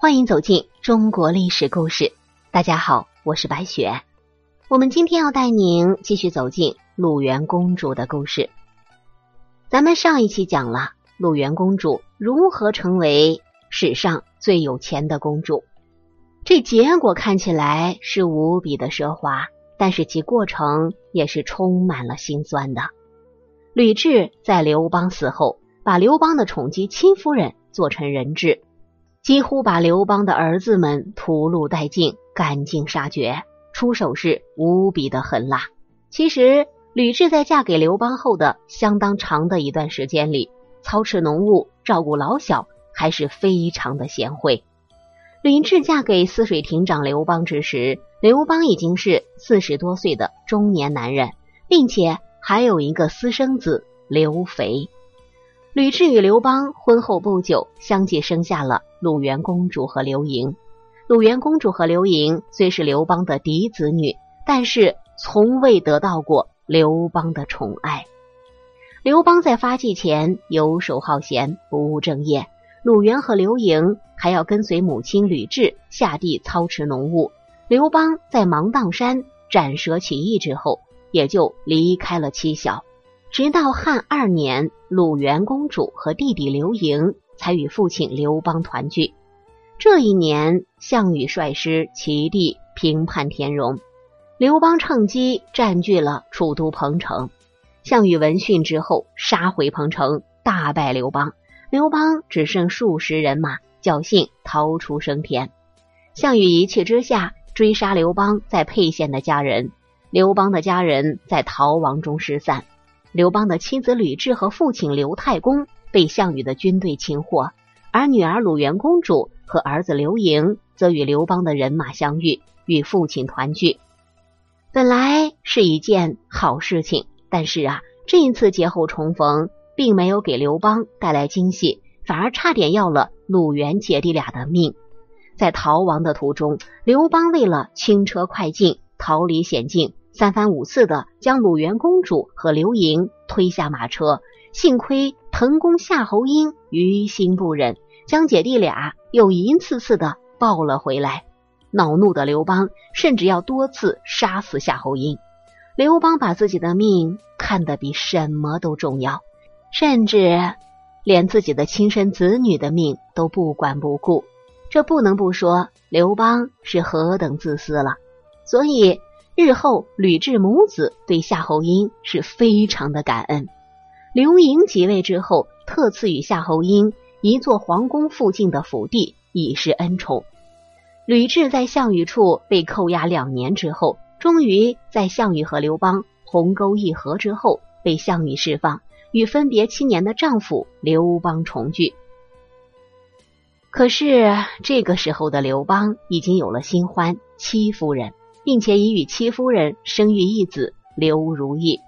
欢迎走进中国历史故事。大家好，我是白雪。我们今天要带您继续走进鲁元公主的故事。咱们上一期讲了鲁元公主如何成为史上最有钱的公主，这结果看起来是无比的奢华，但是其过程也是充满了心酸的。吕雉在刘邦死后，把刘邦的宠姬戚夫人做成人质。几乎把刘邦的儿子们屠戮殆尽，赶尽杀绝，出手是无比的狠辣。其实吕雉在嫁给刘邦后的相当长的一段时间里，操持农务、照顾老小，还是非常的贤惠。吕雉嫁给泗水亭长刘邦之时，刘邦已经是四十多岁的中年男人，并且还有一个私生子刘肥。吕雉与刘邦婚后不久，相继生下了鲁元公主和刘盈。鲁元公主和刘盈虽是刘邦的嫡子女，但是从未得到过刘邦的宠爱。刘邦在发迹前游手好闲，不务正业。鲁元和刘盈还要跟随母亲吕雉下地操持农务。刘邦在芒砀山斩蛇起义之后，也就离开了妻小。直到汉二年，鲁元公主和弟弟刘盈才与父亲刘邦团聚。这一年，项羽率师齐地平叛田荣，刘邦趁机占据了楚都彭城。项羽闻讯之后，杀回彭城，大败刘邦。刘邦只剩数十人马，侥幸逃出升天。项羽一气之下追杀刘邦在沛县的家人，刘邦的家人在逃亡中失散。刘邦的妻子吕雉和父亲刘太公被项羽的军队擒获，而女儿鲁元公主和儿子刘盈则与刘邦的人马相遇，与父亲团聚。本来是一件好事情，但是啊，这一次劫后重逢，并没有给刘邦带来惊喜，反而差点要了鲁元姐弟俩的命。在逃亡的途中，刘邦为了轻车快进，逃离险境。三番五次的将鲁元公主和刘盈推下马车，幸亏滕公夏侯婴于心不忍，将姐弟俩又一次次的抱了回来。恼怒的刘邦甚至要多次杀死夏侯婴。刘邦把自己的命看得比什么都重要，甚至连自己的亲生子女的命都不管不顾。这不能不说刘邦是何等自私了。所以。日后，吕雉母子对夏侯婴是非常的感恩。刘盈即位之后，特赐予夏侯婴一座皇宫附近的府地，以示恩宠。吕雉在项羽处被扣押两年之后，终于在项羽和刘邦鸿沟一合之后，被项羽释放，与分别七年的丈夫刘邦重聚。可是这个时候的刘邦已经有了新欢戚夫人。并且已与戚夫人生育一子刘如意。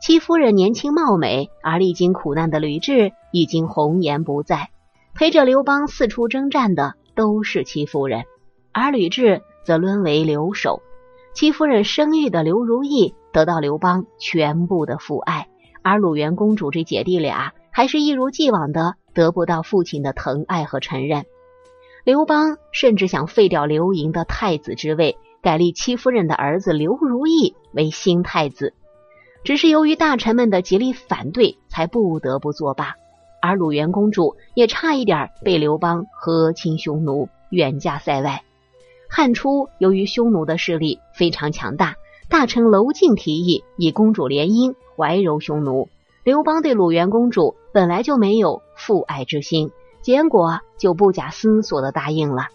戚夫人年轻貌美，而历经苦难的吕雉已经红颜不在。陪着刘邦四处征战的都是戚夫人，而吕雉则沦为留守。戚夫人生育的刘如意得到刘邦全部的父爱，而鲁元公主这姐弟俩还是一如既往的得不到父亲的疼爱和承认。刘邦甚至想废掉刘盈的太子之位。改立戚夫人的儿子刘如意为新太子，只是由于大臣们的极力反对，才不得不作罢。而鲁元公主也差一点被刘邦和亲匈奴，远嫁塞外。汉初由于匈奴的势力非常强大，大臣娄敬提议以公主联姻，怀柔匈奴。刘邦对鲁元公主本来就没有父爱之心，结果就不假思索的答应了。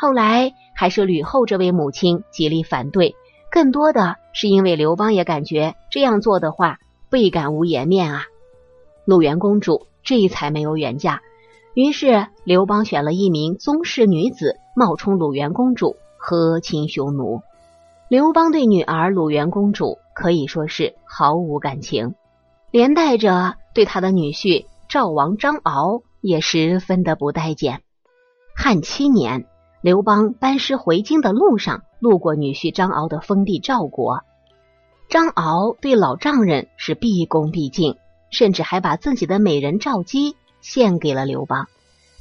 后来还是吕后这位母亲极力反对，更多的是因为刘邦也感觉这样做的话倍感无颜面啊。鲁元公主这才没有远嫁，于是刘邦选了一名宗室女子冒充鲁元公主和亲匈奴。刘邦对女儿鲁元公主可以说是毫无感情，连带着对他的女婿赵王张敖也十分的不待见。汉七年。刘邦班师回京的路上，路过女婿张敖的封地赵国。张敖对老丈人是毕恭毕敬，甚至还把自己的美人赵姬献给了刘邦。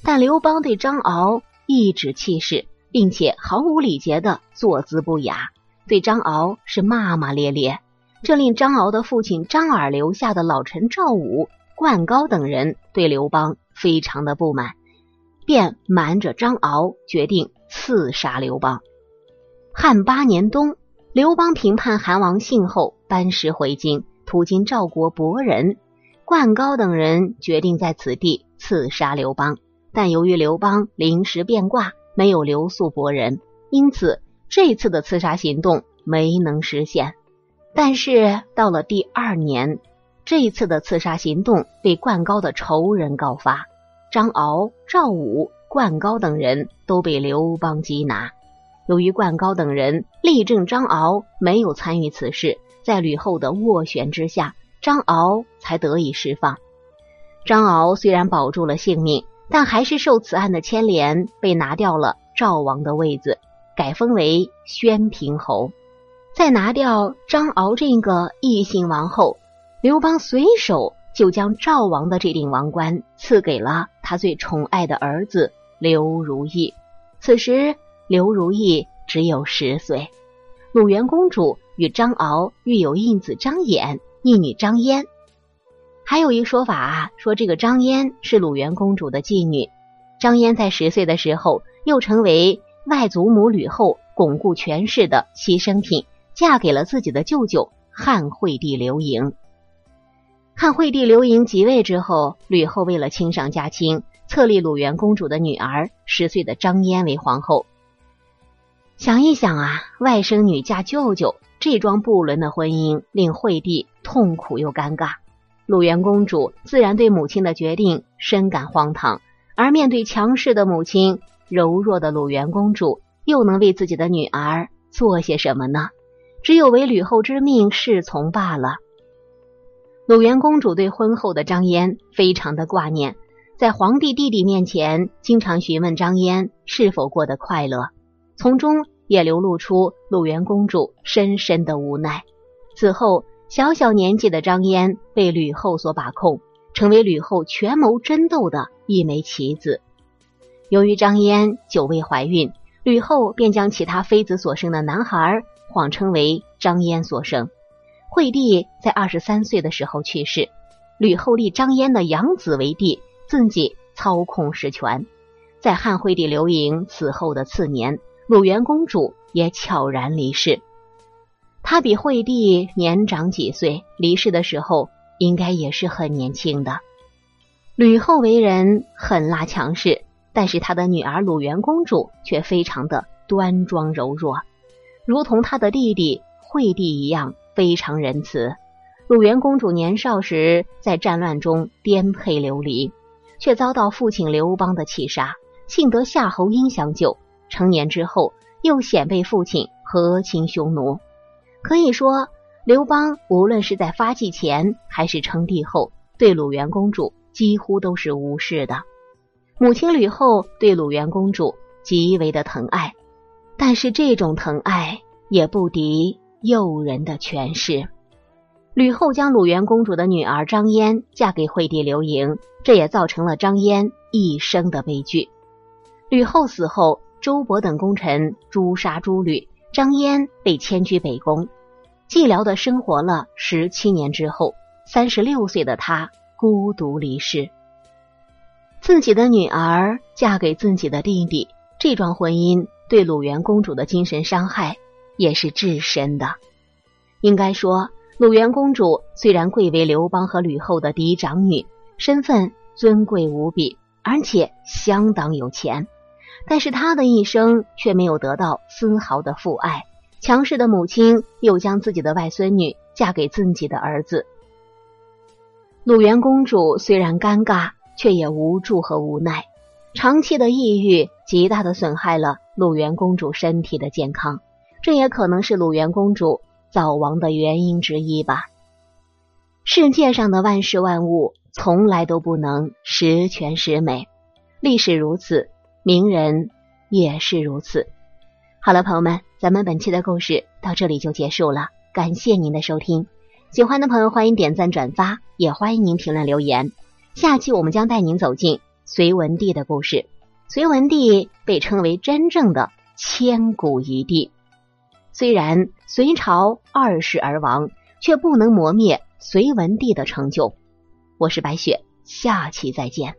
但刘邦对张敖颐指气使，并且毫无礼节的坐姿不雅，对张敖是骂骂咧咧。这令张敖的父亲张耳留下的老臣赵武、灌高等人对刘邦非常的不满，便瞒着张敖决定刺杀刘邦。汉八年冬，刘邦平叛韩王信后，班师回京，途经赵国博人，灌高等人决定在此地刺杀刘邦，但由于刘邦临时变卦，没有留宿博人，因此这次的刺杀行动没能实现。但是到了第二年，这一次的刺杀行动被灌高的仇人告发，张敖、赵武、灌高等人都被刘邦缉拿。由于灌高等人力证张敖没有参与此事，在吕后的斡旋之下，张敖才得以释放。张敖虽然保住了性命，但还是受此案的牵连，被拿掉了赵王的位子，改封为宣平侯。在拿掉张敖这个异姓王后，刘邦随手就将赵王的这顶王冠赐给了他最宠爱的儿子刘如意。此时刘如意只有十岁。鲁元公主与张敖育有一子张衍，一女张嫣。还有一说法啊，说这个张嫣是鲁元公主的继女。张嫣在十岁的时候，又成为外祖母吕后巩固权势的牺牲品。嫁给了自己的舅舅汉惠帝刘盈。汉惠帝刘盈即位之后，吕后为了亲上加亲，册立鲁元公主的女儿十岁的张嫣为皇后。想一想啊，外甥女嫁舅舅，这桩不伦的婚姻令惠帝痛苦又尴尬。鲁元公主自然对母亲的决定深感荒唐，而面对强势的母亲，柔弱的鲁元公主又能为自己的女儿做些什么呢？只有为吕后之命侍从罢了。鲁元公主对婚后的张嫣非常的挂念，在皇帝弟弟面前经常询问张嫣是否过得快乐，从中也流露出鲁元公主深深的无奈。此后，小小年纪的张嫣被吕后所把控，成为吕后权谋争斗的一枚棋子。由于张嫣久未怀孕，吕后便将其他妃子所生的男孩。谎称为张嫣所生。惠帝在二十三岁的时候去世，吕后立张嫣的养子为帝，自己操控实权。在汉惠帝刘盈死后的次年，鲁元公主也悄然离世。她比惠帝年长几岁，离世的时候应该也是很年轻的。吕后为人狠辣强势，但是她的女儿鲁元公主却非常的端庄柔弱。如同她的弟弟惠帝一样非常仁慈。鲁元公主年少时在战乱中颠沛流离，却遭到父亲刘邦的气杀，幸得夏侯婴相救。成年之后，又险被父亲和亲匈奴。可以说，刘邦无论是在发迹前还是称帝后，对鲁元公主几乎都是无视的。母亲吕后对鲁元公主极为的疼爱。但是这种疼爱也不敌诱人的权势。吕后将鲁元公主的女儿张嫣嫁给惠帝刘盈，这也造成了张嫣一生的悲剧。吕后死后，周勃等功臣诛杀诸吕，张嫣被迁居北宫，寂寥的生活了十七年之后，三十六岁的她孤独离世。自己的女儿嫁给自己的弟弟，这桩婚姻。对鲁元公主的精神伤害也是至深的。应该说，鲁元公主虽然贵为刘邦和吕后的嫡长女，身份尊贵无比，而且相当有钱，但是她的一生却没有得到丝毫的父爱。强势的母亲又将自己的外孙女嫁给自己的儿子。鲁元公主虽然尴尬，却也无助和无奈。长期的抑郁极大的损害了。鲁元公主身体的健康，这也可能是鲁元公主早亡的原因之一吧。世界上的万事万物从来都不能十全十美，历史如此，名人也是如此。好了，朋友们，咱们本期的故事到这里就结束了，感谢您的收听。喜欢的朋友欢迎点赞转发，也欢迎您评论留言。下期我们将带您走进隋文帝的故事。隋文帝被称为真正的千古一帝。虽然隋朝二世而亡，却不能磨灭隋文帝的成就。我是白雪，下期再见。